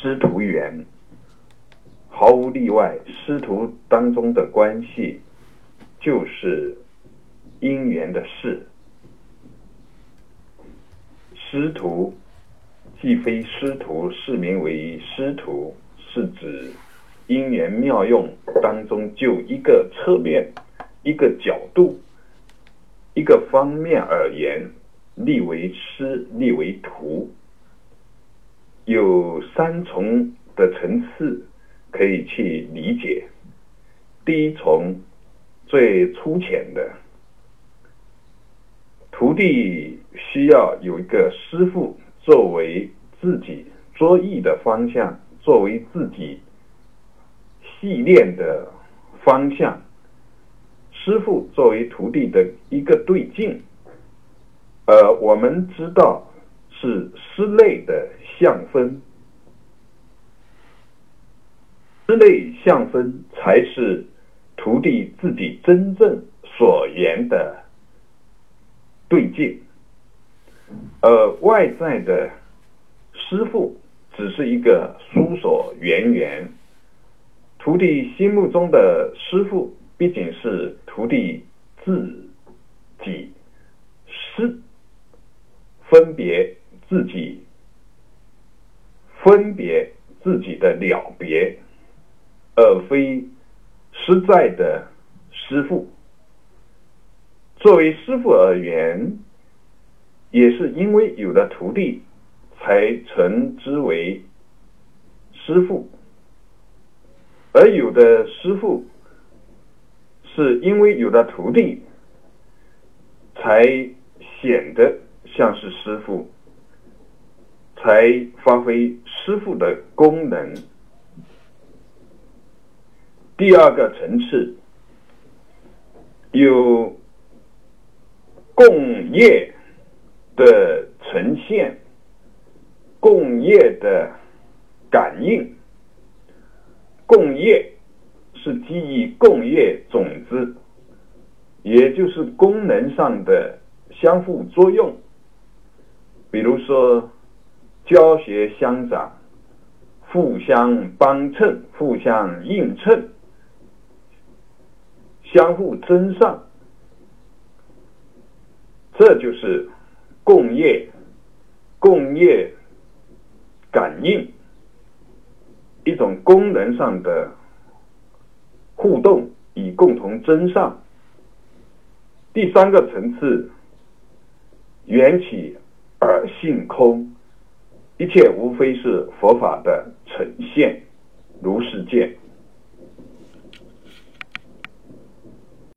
师徒缘，毫无例外，师徒当中的关系就是因缘的事。师徒既非师徒，是名为师徒，是指因缘妙用当中就一个侧面、一个角度、一个方面而言，立为师，立为徒。有三重的层次可以去理解。第一重最粗浅的，徒弟需要有一个师傅作为自己作艺的方向，作为自己系练的方向。师傅作为徒弟的一个对境，呃，我们知道。是师类的相分，师类相分才是徒弟自己真正所言的对境，而外在的师傅只是一个书所缘缘。徒弟心目中的师傅，毕竟是徒弟自己师分别。自己分别自己的了别，而非实在的师傅。作为师傅而言，也是因为有了徒弟，才称之为师傅；而有的师傅，是因为有了徒弟，才显得像是师傅。才发挥师傅的功能。第二个层次有共业的呈现，共业的感应。共业是基于共业种子，也就是功能上的相互作用。比如说。教学相长，互相帮衬，互相映衬，相互增上，这就是共业、共业感应一种功能上的互动，以共同增上。第三个层次，缘起而性空。一切无非是佛法的呈现，如是见。